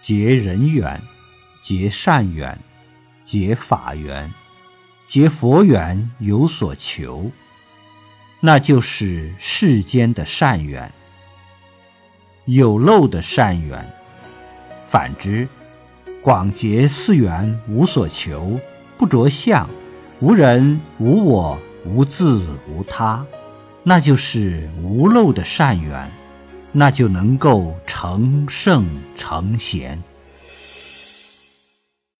结人缘，结善缘，结法缘，结佛缘，有所求，那就是世间的善缘。有漏的善缘，反之，广结四缘，无所求，不着相，无人无我，无自无他，那就是无漏的善缘，那就能够成圣成贤。